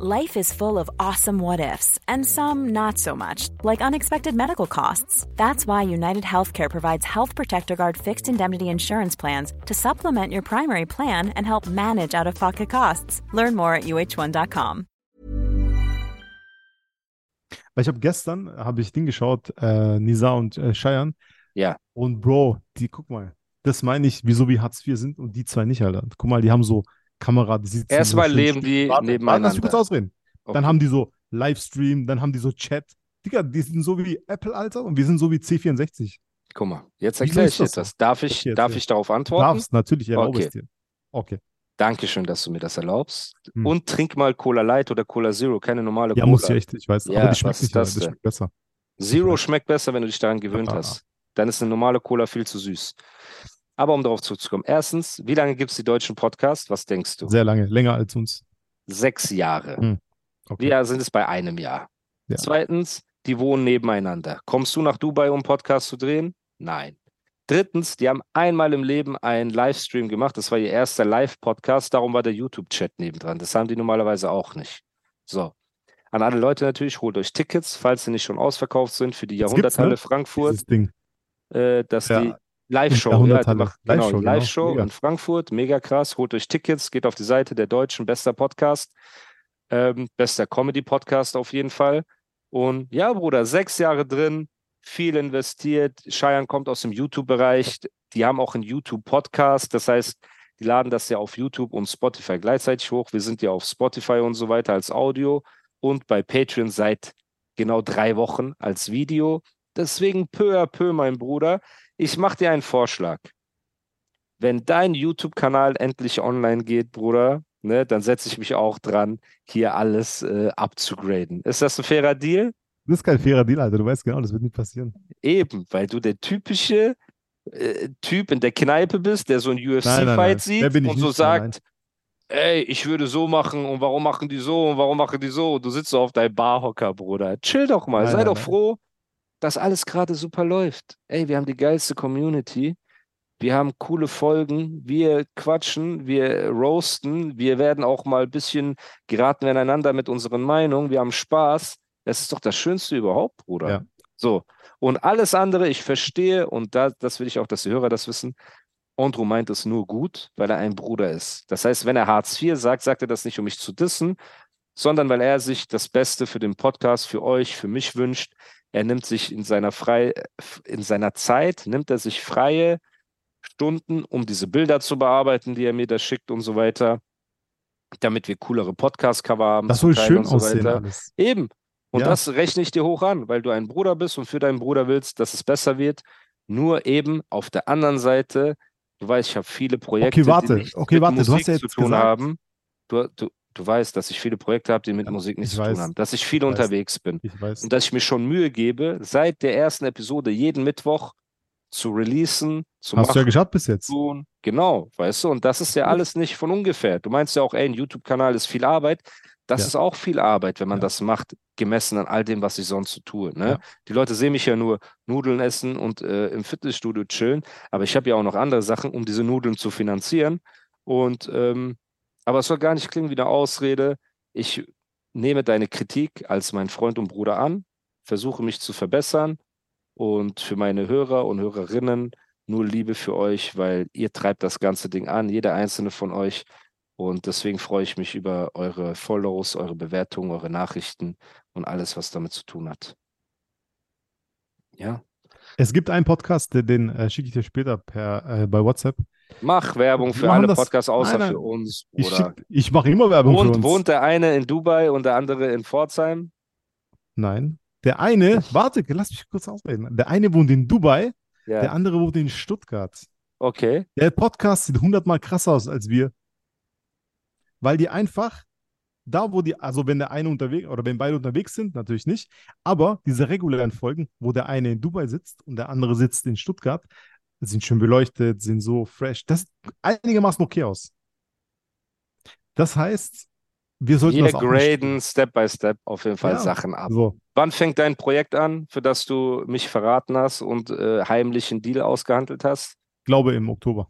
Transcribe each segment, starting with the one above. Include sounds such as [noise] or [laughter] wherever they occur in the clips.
Life is full of awesome what ifs, and some not so much, like unexpected medical costs. That's why United Healthcare provides Health Protector Guard fixed indemnity insurance plans to supplement your primary plan and help manage out of pocket costs. Learn more at uh1.com. Weil ich habe gestern, habe ich Ding geschaut, äh, Nisa und äh, Cheyenne. Ja. Und Bro, die, guck mal, das meine ich, wieso wir Hartz IV sind und die zwei nicht, Alter. Guck mal, die haben so Kamera, die sitzen Erstmal so leben die Warte, nebeneinander. Lass mich kurz ausreden. Okay. Dann haben die so Livestream, dann haben die so Chat. Digga, die sind so wie Apple, Alter, und wir sind so wie C64. Guck mal, jetzt erkläre ich dir das das. Darf ich, Okay, darf ich darauf Du antworten? darfst natürlich, erlaube Okay. es dir. Okay. Dankeschön, dass du mir das erlaubst. Hm. Und trink mal Cola Light oder Cola Zero, keine normale Ja, Cola. muss ich echt, ich weiß. Ja, aber die schmeckt nicht, das denn? schmeckt besser. Zero schmeckt besser, wenn du dich daran gewöhnt Ah. hast. Dann ist eine normale Cola viel zu süß. Aber um darauf zurückzukommen. Erstens, wie lange gibt es die deutschen Podcasts? Was denkst du? Sehr lange, länger als uns. Sechs Jahre. Hm. Okay. Wir sind es bei einem Jahr. Ja. Zweitens, die wohnen nebeneinander. Kommst du nach Dubai, um Podcast zu drehen? Nein. Drittens, die haben einmal im Leben einen Livestream gemacht. Das war ihr erster Live-Podcast. Darum war der YouTube-Chat nebendran. Das haben die normalerweise auch nicht. So. An alle Leute natürlich, holt euch Tickets, falls sie nicht schon ausverkauft sind, für die gibt's, Jahrhunderthalle ne? Frankfurt, Dieses Ding. äh, dass Ja, die Live-Show, ja, die macht, genau, Live-Show, genau. Live-Show Mega. in Frankfurt, mega krass. Holt euch Tickets, geht auf die Seite der Deutschen, bester Podcast, ähm, bester Comedy-Podcast auf jeden Fall. Und ja, Bruder, sechs Jahre drin, viel investiert. Cheyenne kommt aus dem YouTube-Bereich. Die haben auch einen YouTube-Podcast. Das heißt, die laden das ja auf YouTube und Spotify gleichzeitig hoch. Wir sind ja auf Spotify und so weiter als Audio und bei Patreon seit genau drei Wochen als Video. Deswegen peu à peu, mein Bruder. Ich mache dir einen Vorschlag. Wenn dein YouTube-Kanal endlich online geht, Bruder, ne, dann setze ich mich auch dran, hier alles äh, abzugraden. Ist das ein fairer Deal? Das ist kein fairer Deal, Alter. Du weißt genau, das wird nicht passieren. Eben, weil du der typische äh, Typ in der Kneipe bist, der so ein UFC-Fight sieht und so. Nein, sagt, ey, ich würde so machen und warum machen die so und warum machen die so? Und du sitzt so auf deinem Barhocker, Bruder. Chill doch mal, Nein, sei nein, doch nein. froh, dass alles gerade super läuft. Ey, wir haben die geilste Community. Wir haben coole Folgen, wir quatschen, wir roasten, wir werden auch mal ein bisschen geraten wir aneinander mit unseren Meinungen, wir haben Spaß. Das ist doch das Schönste überhaupt, Bruder. Ja. So, und alles andere, ich verstehe, und da, das will ich auch, dass die Hörer das wissen, Andrew meint es nur gut, weil er ein Bruder ist. Das heißt, wenn er Hartz IV sagt, sagt er das nicht, um mich zu dissen, sondern weil er sich das Beste für den Podcast, für euch, für mich wünscht. Er nimmt sich in seiner frei, in seiner Zeit, nimmt er sich freie Stunden, um diese Bilder zu bearbeiten, die er mir da schickt und so weiter, damit wir coolere Podcast-Cover haben. Das soll schön und so aussehen, weiter. alles. Eben. Und Ja. das rechne ich dir hoch an, weil du ein Bruder bist und für deinen Bruder willst, dass es besser wird. Nur eben auf der anderen Seite, du weißt, ich habe viele Projekte, Okay, warte. die Okay, mit warte. Du Musik hast ja zu jetzt tun gesagt- haben. Du, du, du weißt, dass ich viele Projekte habe, die mit Musik nichts ich zu weiß. tun haben, dass ich viel Ich weiß. unterwegs bin weiß. und dass ich mir schon Mühe gebe, seit der ersten Episode jeden Mittwoch zu releasen, zu Hast du ja machen, geschafft bis jetzt. tun. Genau, weißt du, und das ist ja alles nicht von ungefähr. Du meinst ja auch, ey, ein YouTube-Kanal ist viel Arbeit. Das Ja. ist auch viel Arbeit, wenn man Ja. das macht, gemessen an all dem, was ich sonst so tue. Ne? Ja. Die Leute sehen mich ja nur Nudeln essen und äh, im Fitnessstudio chillen, aber ich habe ja auch noch andere Sachen, um diese Nudeln zu finanzieren. Und ähm, aber es soll gar nicht klingen wie eine Ausrede. Ich nehme deine Kritik als mein Freund und Bruder an, versuche mich zu verbessern und für meine Hörer und Hörerinnen nur Liebe für euch, weil ihr treibt das ganze Ding an, jeder einzelne von euch. Und deswegen freue ich mich über eure Follows, eure Bewertungen, eure Nachrichten und alles, was damit zu tun hat. Ja. Es gibt einen Podcast, den äh, schicke ich dir später per, äh, bei WhatsApp. Mach Werbung für alle Podcasts außer Nein, nein. für uns. Ich, Oder schick- ich mache immer Werbung für wohnt, uns. wohnt der eine in Dubai und der andere in Pforzheim? Nein. Der eine, [laughs] warte, lass mich kurz ausreden. Der eine wohnt in Dubai, Ja. der andere wohnt in Stuttgart. Okay. Der Podcast sieht hundertmal krasser aus als wir. Weil die einfach, da wo die, also wenn der eine unterwegs, oder wenn beide unterwegs sind, natürlich nicht, aber diese regulären Folgen, wo der eine in Dubai sitzt und der andere sitzt in Stuttgart, sind schön beleuchtet, sind so fresh. Das sieht einigermaßen okay aus. Das heißt, wir sollten Wir das nicht- graden Step by Step auf jeden Fall Ja. Sachen ab. So, Wann fängt dein Projekt an, für das du mich verraten hast und äh, heimlich einen Deal ausgehandelt hast? glaube im Oktober.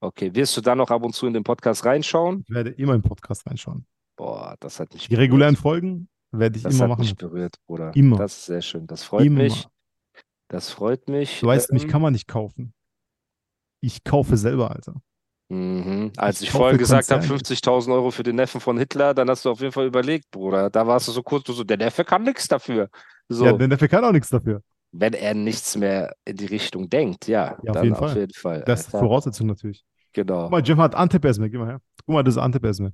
Okay, wirst du dann noch ab und zu in den Podcast reinschauen? Ich werde immer im Podcast reinschauen. Boah, das hat mich Die regulären Folgen werde ich das immer hat machen. mich berührt, Bruder. Immer. Das ist sehr schön. Das freut Immer. mich. Das freut mich. Du weißt, mich Ähm, kann man nicht kaufen. Ich kaufe selber, Alter. Mhm. Als Ich ich vorhin gesagt habe, Konzerne. 50.000 Euro für den Neffen von Hitler, dann hast du auf jeden Fall überlegt, Bruder. Da warst du so kurz, du so, der Neffe kann nichts dafür. So, Ja, denn dafür kann auch nichts dafür. wenn er nichts mehr in die Richtung denkt, ja, Ja, auf jeden auf Fall. jeden Fall. Das ist. Voraussetzung natürlich. Genau. Guck mal, Jim hat Antep-Esme. Geh mal her. Guck mal, das ist Antep-Esme.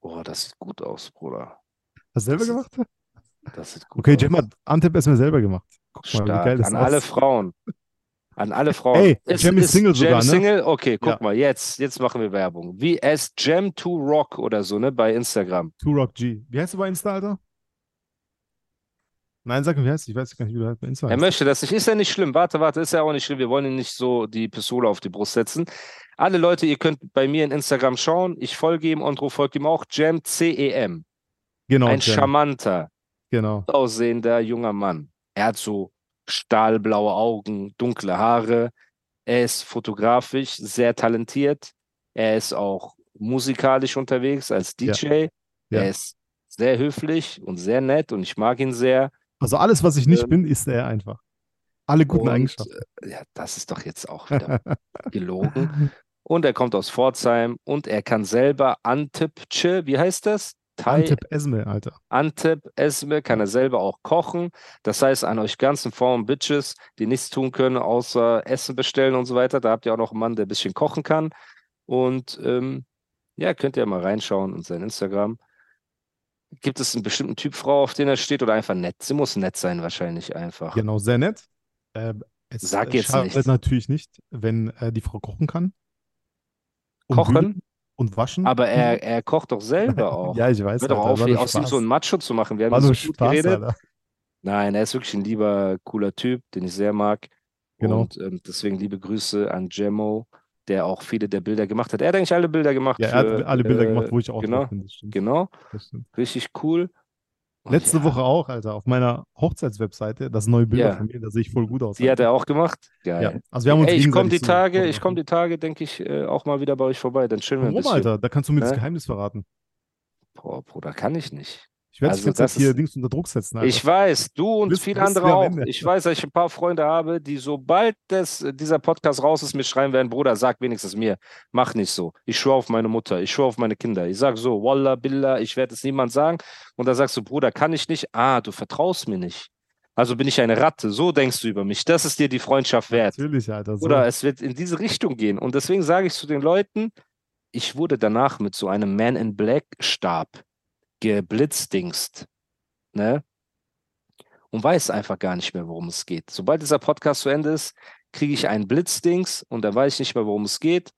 Oh, das sieht gut aus, Bruder. Hast du selber Das ist gemacht? Das sieht gut Okay, aus. Jim hat Antep-Esme selber gemacht. Guck mal, wie Stark. geil das An alle aussieht. Frauen. An alle Frauen. Ey, Jam ist Single Jam sogar, ne? Single? Okay, guck Ja. mal, jetzt, jetzt machen wir Werbung. Wie es Jam to Rock oder so, ne, bei Instagram. Turok G. Wie heißt du bei Insta, Alter? Nein, sag mir, wie heißt? Ich weiß gar nicht, wie du halt bei Insta Er heißt. möchte das nicht. Ist ja nicht schlimm. Warte, warte, ist ja auch nicht schlimm. Wir wollen ihm nicht so die Pistole auf die Brust setzen. Alle Leute, ihr könnt bei mir in Instagram schauen. Ich folge ihm, Andro folgt ihm auch. Jam CEM. Genau, Ein Jam. charmanter, Genau. aussehender junger Mann. Er hat so stahlblaue Augen, dunkle Haare. Er ist fotografisch sehr talentiert. Er ist auch musikalisch unterwegs als Ja. DJ. Ja. Er ist sehr höflich und sehr nett und ich mag ihn sehr. Also alles, was ich nicht Ähm, bin, ist er einfach. Alle guten und, Eigenschaften. äh, Ja, das ist doch jetzt auch wieder gelogen. [laughs] Und er kommt aus Pforzheim und er kann selber Antepce, wie heißt das? Thai, Antep Esme, Alter. Antep, Esme, kann er selber auch kochen. Das heißt, an euch ganzen Frauen, Bitches, die nichts tun können, außer Essen bestellen und so weiter, da habt ihr auch noch einen Mann, der ein bisschen kochen kann. Und ähm, ja, könnt ihr mal reinschauen in sein Instagram. Gibt es einen bestimmten Typ Frau, auf den er steht oder einfach nett? Sie muss nett sein, wahrscheinlich einfach. Genau, sehr nett. Äh, es Sag jetzt nichts. natürlich nicht, wenn äh, die Frau kochen kann. Und Kochen? bügeln Und waschen. Aber er, er kocht doch selber [laughs] auch. Ja, ich weiß. Hör doch auf, aus ihm so ein Macho zu machen. Wir haben War so gut Spaß, geredet. Alter. Nein, er ist wirklich ein lieber, cooler Typ, den ich sehr mag. Genau. Und ähm, deswegen liebe Grüße an Gemmo, der auch viele der Bilder gemacht hat. Er hat eigentlich alle Bilder gemacht. Ja, er für, hat alle Bilder äh, gemacht, wo ich auch genau, bin. Genau, richtig cool. Und Letzte ja, Woche auch, Alter, auf meiner Hochzeitswebseite, das neue Bilder Ja. von mir, da sehe ich voll gut aus. Die hat Alter. er auch gemacht. Geil. Ja, also wir haben uns Ey, ich komme die Tage, ich komme die Tage, denke ich, äh, auch mal wieder bei euch vorbei. Dann chillen wir ein Warum, bisschen. Alter? Da kannst du mir das Ne? Geheimnis verraten. Boah, Bruder, kann ich nicht. Ich werde Also dich jetzt das hier Dings unter Druck setzen, Alter. Ich weiß, du und Bist- viele andere auch. Ende. Ich weiß, dass ich ein paar Freunde habe, die sobald das, dieser Podcast raus ist, mir schreiben werden, Bruder, sag wenigstens mir, mach nicht so. Ich schwöre auf meine Mutter, ich schwöre auf meine Kinder. Ich sag so, Wallah, Billah, ich werde es niemand sagen. Und da sagst du, Bruder, kann ich nicht? Ah, du vertraust mir nicht. Also bin ich eine Ratte. So denkst du über mich. Das ist dir die Freundschaft wert. Natürlich, Alter. So. Oder es wird in diese Richtung gehen. Und deswegen sage ich zu den Leuten, ich wurde danach mit so einem Man in Black Stab geblitzdingst. Ne? Und weiß einfach gar nicht mehr, worum es geht. Sobald dieser Podcast zu Ende ist, kriege ich einen Blitzdings und dann weiß ich nicht mehr, worum es geht.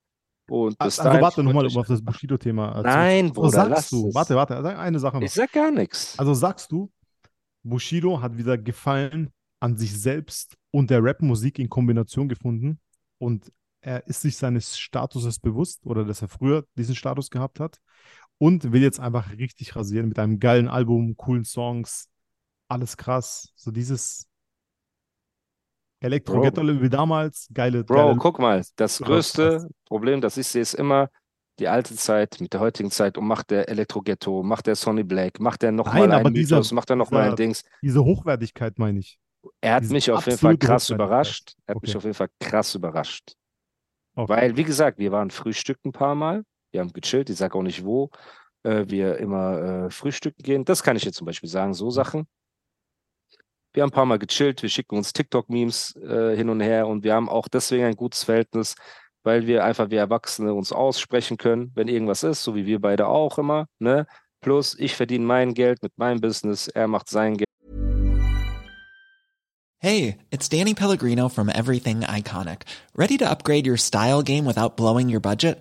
Und bis also dahin warte nochmal, um auf das Bushido-Thema äh, Nein, zu- Bruder, sagst lass du, es. warte, warte, sag eine Sache noch. Ich sag gar nichts. Also sagst du, Bushido hat wieder Gefallen an sich selbst und der Rap-Musik in Kombination gefunden und er ist sich seines Statuses bewusst oder dass er früher diesen Status gehabt hat und will jetzt einfach richtig rasieren mit einem geilen Album, coolen Songs, alles krass. So dieses Elektro-Ghetto wie damals, geile, Bro, geile guck mal, das größte krass. Problem, das ich sehe, ist immer die alte Zeit mit der heutigen Zeit und macht der Elektro-Ghetto, macht der Sonny Black, macht der nochmal ein dieser- Mythos, macht er nochmal ein Dings. diese Hochwertigkeit, meine ich. Er hat diese mich auf jeden Fall krass überrascht. Er hat mich Okay. auf jeden Fall krass überrascht. Okay. Weil, wie gesagt, wir waren frühstücken ein paar Mal. Wir haben gechillt. Ich sage auch nicht, wo äh, wir immer äh, frühstücken gehen. Das kann ich jetzt zum Beispiel sagen, so Sachen. Wir haben ein paar Mal gechillt. Wir schicken uns TikTok-Memes äh, hin und her und wir haben auch deswegen ein gutes Verhältnis, weil wir einfach wie Erwachsene uns aussprechen können, wenn irgendwas ist, so wie wir beide auch immer. Ne? Plus, ich verdiene mein Geld mit meinem Business, er macht sein Geld. Hey, it's Danny Pellegrino from Everything Iconic. Ready to upgrade your style game without blowing your budget?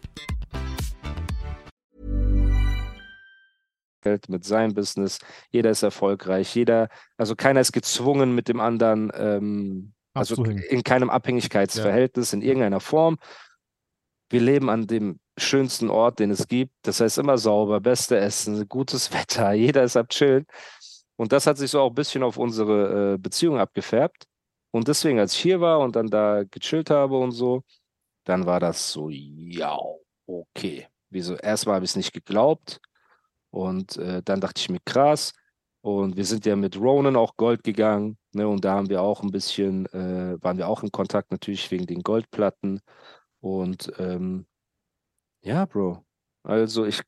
mit seinem Business. Jeder ist erfolgreich. Jeder, also keiner ist gezwungen, mit dem anderen, ähm, also in keinem Abhängigkeitsverhältnis in irgendeiner Form. Wir leben an dem schönsten Ort, den es gibt. Das heißt immer sauber, beste Essen, gutes [laughs] Wetter. Jeder ist am Chillen. Und das hat sich so auch ein bisschen auf unsere äh, Beziehung abgefärbt. Und deswegen, als ich hier war und dann da gechillt habe und so, dann war das so, ja, okay. Wieso? Erstmal habe ich es nicht geglaubt. Und äh, dann dachte ich mir, krass. Und wir sind ja mit Ronan auch Gold gegangen. Ne? Und da haben wir auch ein bisschen, äh, waren wir auch in Kontakt natürlich wegen den Goldplatten. Und ähm, ja, Bro. Also ich,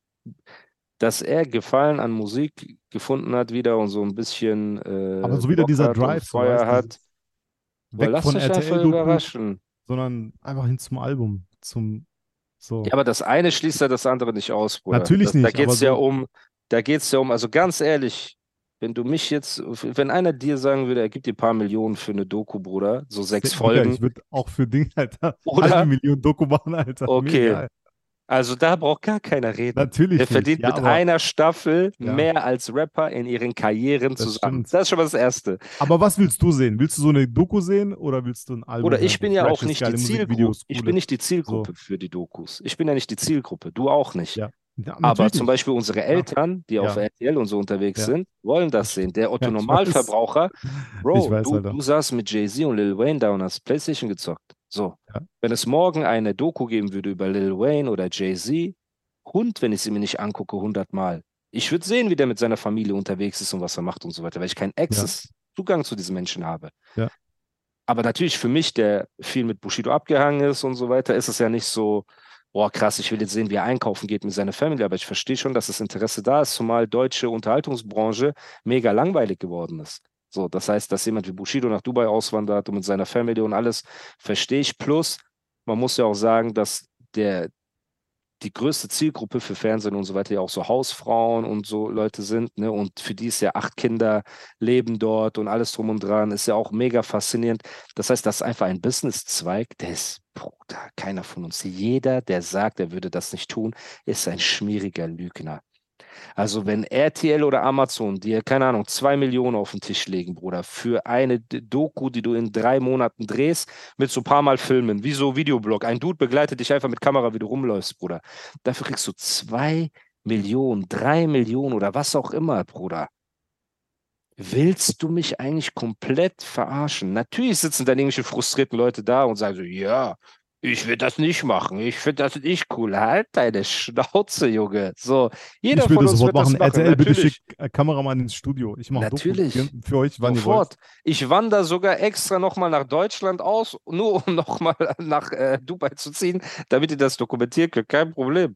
dass er Gefallen an Musik gefunden hat wieder und so ein bisschen äh, Aber so wieder Bock dieser Drive, Feuer weißt hat. Boah, Weg lasst von euch einfach RTL-Doku, überraschen. sondern einfach hin zum Album, zum so. Ja, aber das eine schließt ja das andere nicht aus, Bruder. Natürlich das, Da nicht, geht es ja so- um, da geht es ja um, also ganz ehrlich, wenn du mich jetzt, wenn einer dir sagen würde, er gibt dir ein paar Millionen für eine Doku, Bruder, so sechs Folgen, Ich würde auch für Ding, Alter, Oder? halbe Million Doku machen, Alter. Okay. Mega. Also da braucht gar keiner reden. Natürlich Der nicht. verdient ja, mit einer Staffel Ja. mehr als Rapper in ihren Karrieren Das zusammen. stimmt. Das ist schon mal das Erste. aber was willst du sehen? Willst du so eine Doku sehen oder willst du ein Album Oder ich bin ja auch nicht die Zielgruppe. Ich bin nicht die Zielgruppe für die Dokus. Ich bin ja nicht die Zielgruppe. Du auch nicht. Ja. Ja, Aber zum nicht. Beispiel unsere Eltern, die auf Ja. RTL und so unterwegs Ja. sind, wollen das sehen. Der [laughs] Otto. Normalverbraucher, Bro, weiß, du, du saßt mit Jay-Z und Lil Wayne da und hast Playstation gezockt. So. Ja. Wenn es morgen eine Doku geben würde über Lil Wayne oder Jay-Z, Hund, wenn ich sie mir nicht angucke, hundertmal. Ich würde sehen, wie der mit seiner Familie unterwegs ist und was er macht und so weiter, weil ich keinen Access, Zugang zu diesen Menschen habe. Ja. Aber natürlich für mich, der viel mit Bushido abgehangen ist und so weiter, ist es ja nicht so, boah, krass, ich will jetzt sehen, wie er einkaufen geht mit seiner Familie. Aber ich verstehe schon, dass das Interesse da ist, zumal deutsche Unterhaltungsbranche mega langweilig geworden ist. So, das heißt, dass jemand wie Bushido nach Dubai auswandert und mit seiner Familie und alles, verstehe ich. Plus, man muss ja auch sagen, dass der, die größte Zielgruppe für Fernsehen und so weiter ja auch so Hausfrauen und so Leute sind, ne? Und für die ist ja acht Kinder leben dort und alles drum und dran, ist ja auch mega faszinierend. Das heißt, das ist einfach ein Businesszweig, der ist, Bruder, keiner von uns. Jeder, der sagt, er würde das nicht tun, ist ein schmieriger Lügner. Also wenn RTL oder Amazon dir, keine Ahnung, zwei Millionen auf den Tisch legen, Bruder, für eine Doku, die du in drei Monaten drehst, mit so ein paar Mal filmen, wie so Videoblog. Ein Dude begleitet dich einfach mit Kamera, wie du rumläufst, Bruder. Dafür kriegst du zwei Millionen, drei Millionen oder was auch immer, Bruder. Willst du mich eigentlich komplett verarschen? Natürlich sitzen dann irgendwelche frustrierten Leute da und sagen so, ja, ich will das nicht machen, ich finde das nicht cool. Halt deine Schnauze, Junge. So, jeder ich von würde uns sofort wird das machen. machen. RTL, bitte schick äh, Kameramann ins Studio. Ich mache Doku Natürlich. für, für euch, wann. Sofort. Ich wandere sogar extra nochmal nach Deutschland aus, nur um [laughs] nochmal nach äh, Dubai zu ziehen, damit ihr das dokumentieren könnt. Kein Problem.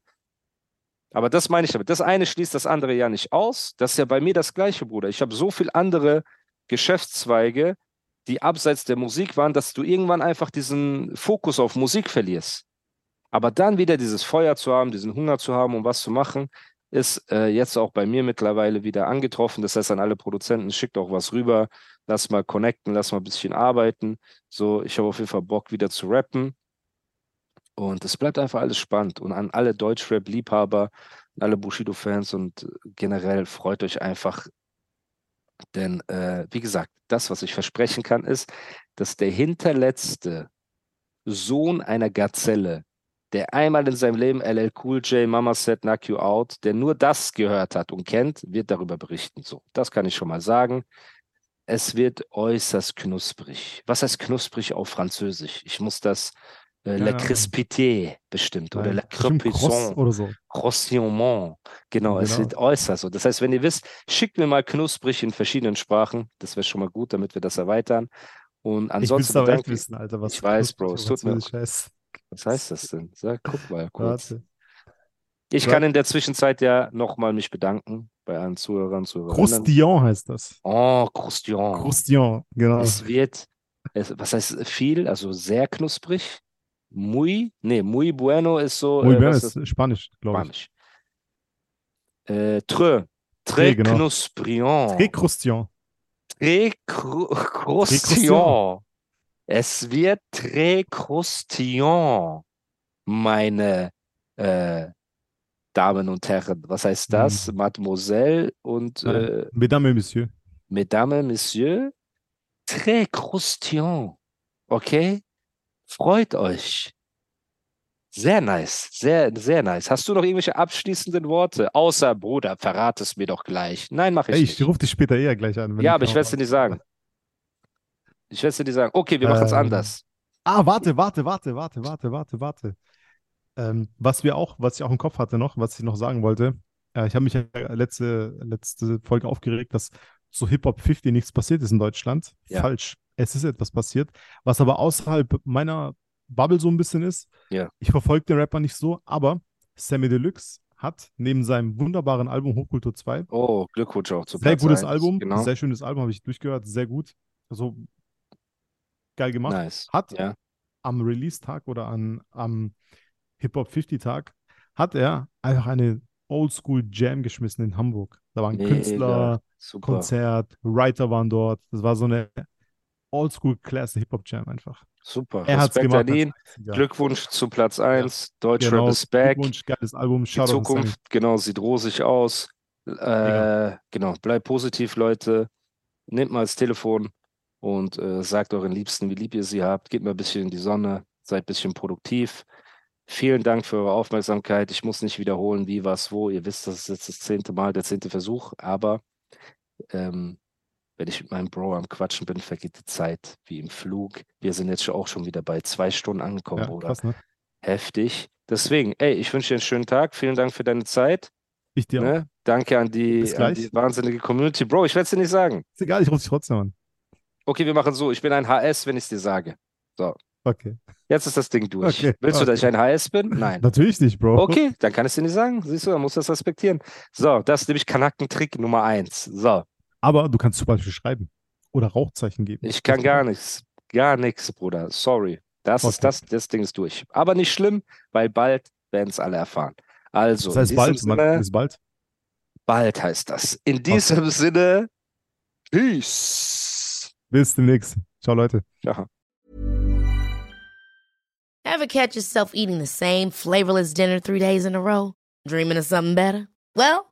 Aber das meine ich damit. Das eine schließt das andere ja nicht aus. Das ist ja bei mir das Gleiche, Bruder. Ich habe so viele andere Geschäftszweige, die abseits der Musik waren, dass du irgendwann einfach diesen Fokus auf Musik verlierst. Aber dann wieder dieses Feuer zu haben, diesen Hunger zu haben, um was zu machen, ist äh, jetzt auch bei mir mittlerweile wieder angetroffen. Das heißt, an alle Produzenten, schickt auch was rüber, lass mal connecten, lass mal ein bisschen arbeiten. So, ich habe auf jeden Fall Bock, wieder zu rappen. Und es bleibt einfach alles spannend. Und an alle Deutschrap-Liebhaber, alle Bushido-Fans und generell freut euch einfach. Denn, äh, wie gesagt, das, was ich versprechen kann, ist, dass der hinterletzte Sohn einer Gazelle, der einmal in seinem Leben LL Cool J, Mama Said, Knock You Out, der nur das gehört hat und kennt, wird darüber berichten. So, das kann ich schon mal sagen. Es wird äußerst knusprig. Was heißt knusprig auf Französisch? Ich muss das äh, La. Crispité bestimmt oder La Crepusson. oder so. Croisillonnement. Genau, es Genau. wird äußerst so. Das heißt, wenn ihr wisst, schickt mir mal knusprig in verschiedenen Sprachen. Das wäre schon mal gut, damit wir das erweitern. Und Ich ansonsten es echt bedanke ich. wissen, Alter. Was Ich weiß, Bro, es tut mir- heißt. Was heißt das denn? Sag, guck mal kurz. Warte. Ich Ja. kann in der Zwischenzeit ja nochmal mich bedanken bei allen Zuhörern, Zuhörerinnen. Croustillon heißt das. Oh, Croustillon. Croustillon, genau. Es wird, es, was heißt viel? Also sehr knusprig. Muy, nee, muy bueno ist so. Muy äh, was ist Spanisch, glaube ich. Spanisch. Äh, tre, très Très, genau. knuspriant. Très Croustillon. Très cru- croustillant. Es wird très croustillant, meine äh, Damen und Herren. Was heißt das? Mademoiselle und Nein. äh, Mesdames et Messieurs. Mesdames, Messieurs. Très croustillant. Okay? Freut euch. Sehr nice, sehr, sehr nice. Hast du noch irgendwelche abschließenden Worte? Außer, Bruder, verrat es mir doch gleich. Nein, mach ich Ey, nicht. ich rufe dich später eher gleich an. Ja, aber ich werde es dir nicht sagen. Ich werde es dir nicht sagen. Okay, wir machen es Ähm, anders. Ah, warte, warte, warte, warte, warte, warte, warte. Ähm, was wir auch, was ich auch im Kopf hatte noch, was ich noch sagen wollte, äh, ich habe mich ja letzte, letzte Folge aufgeregt, dass zu Hip-Hop 50 nichts passiert ist in Deutschland. Ja. Falsch. Es ist etwas passiert, was aber außerhalb meiner Bubble so ein bisschen ist. Ja. Ich verfolge den Rapper nicht so, aber Sammy Deluxe hat neben seinem wunderbaren Album Hochkultur 2 Oh, Glückwunsch auch zu sehr Platz gutes eins. Album, Genau. sehr schönes Album, habe ich durchgehört, sehr gut. Also geil gemacht. Nice. Hat Ja. am Release-Tag oder an, am Hip-Hop 50-Tag hat er einfach eine Oldschool-Jam geschmissen in Hamburg. Da waren Mega. Künstler, Super. Konzert, Writer waren dort. Das war so eine Oldschool-Classic Hip-Hop-Jam einfach. Super. Er hat gemacht. an ihn. Glückwunsch zu Platz 1. Deutschrap Genau, ist back. Glückwunsch, geiles Album. Die Shoutout. Zukunft, genau, sieht rosig aus. Äh, genau, bleibt positiv, Leute. Nehmt mal das Telefon und äh, sagt euren Liebsten, wie lieb ihr sie habt. Geht mal ein bisschen in die Sonne, seid ein bisschen produktiv. Vielen Dank für eure Aufmerksamkeit. Ich muss nicht wiederholen, wie, was, wo. Ihr wisst, das ist jetzt das zehnte Mal, der zehnte Versuch. Aber ähm, wenn ich mit meinem Bro am Quatschen bin, vergeht die Zeit wie im Flug. Wir sind jetzt auch schon wieder bei zwei Stunden angekommen, Ja, Bruder. krass, ne? Heftig. Deswegen, ey, ich wünsche dir einen schönen Tag. Vielen Dank für deine Zeit. Ich dir auch. Ne? Danke an die, an die wahnsinnige Community. Bro, ich werde es dir nicht sagen. Ist egal, ich rufe dich trotzdem an. Okay, wir machen so. Ich bin ein HS, wenn ich es dir sage. Okay. Jetzt ist das Ding durch. Okay, Willst du, dass ich okay. ein HS bin? Nein. Natürlich nicht, Bro. Okay, dann kann ich es dir nicht sagen. Siehst du, dann musst du das respektieren. So, das ist nämlich Kanaken-Trick Nummer eins. So, Aber du kannst zum Beispiel schreiben oder Rauchzeichen geben. ich kann gar nichts. Gar nichts, Bruder. Sorry. Das ist Okay. das, das Ding ist durch. Aber nicht schlimm, weil bald werden es alle erfahren. Also, Das heißt in bald, diesem man, Sinne, bis bald. bald heißt das. In diesem Sinne, Peace. Bis demnächst. Ciao, Leute. Ja. Ever catch yourself eating the same flavorless dinner three days in a row? Dreaming of something better? Well,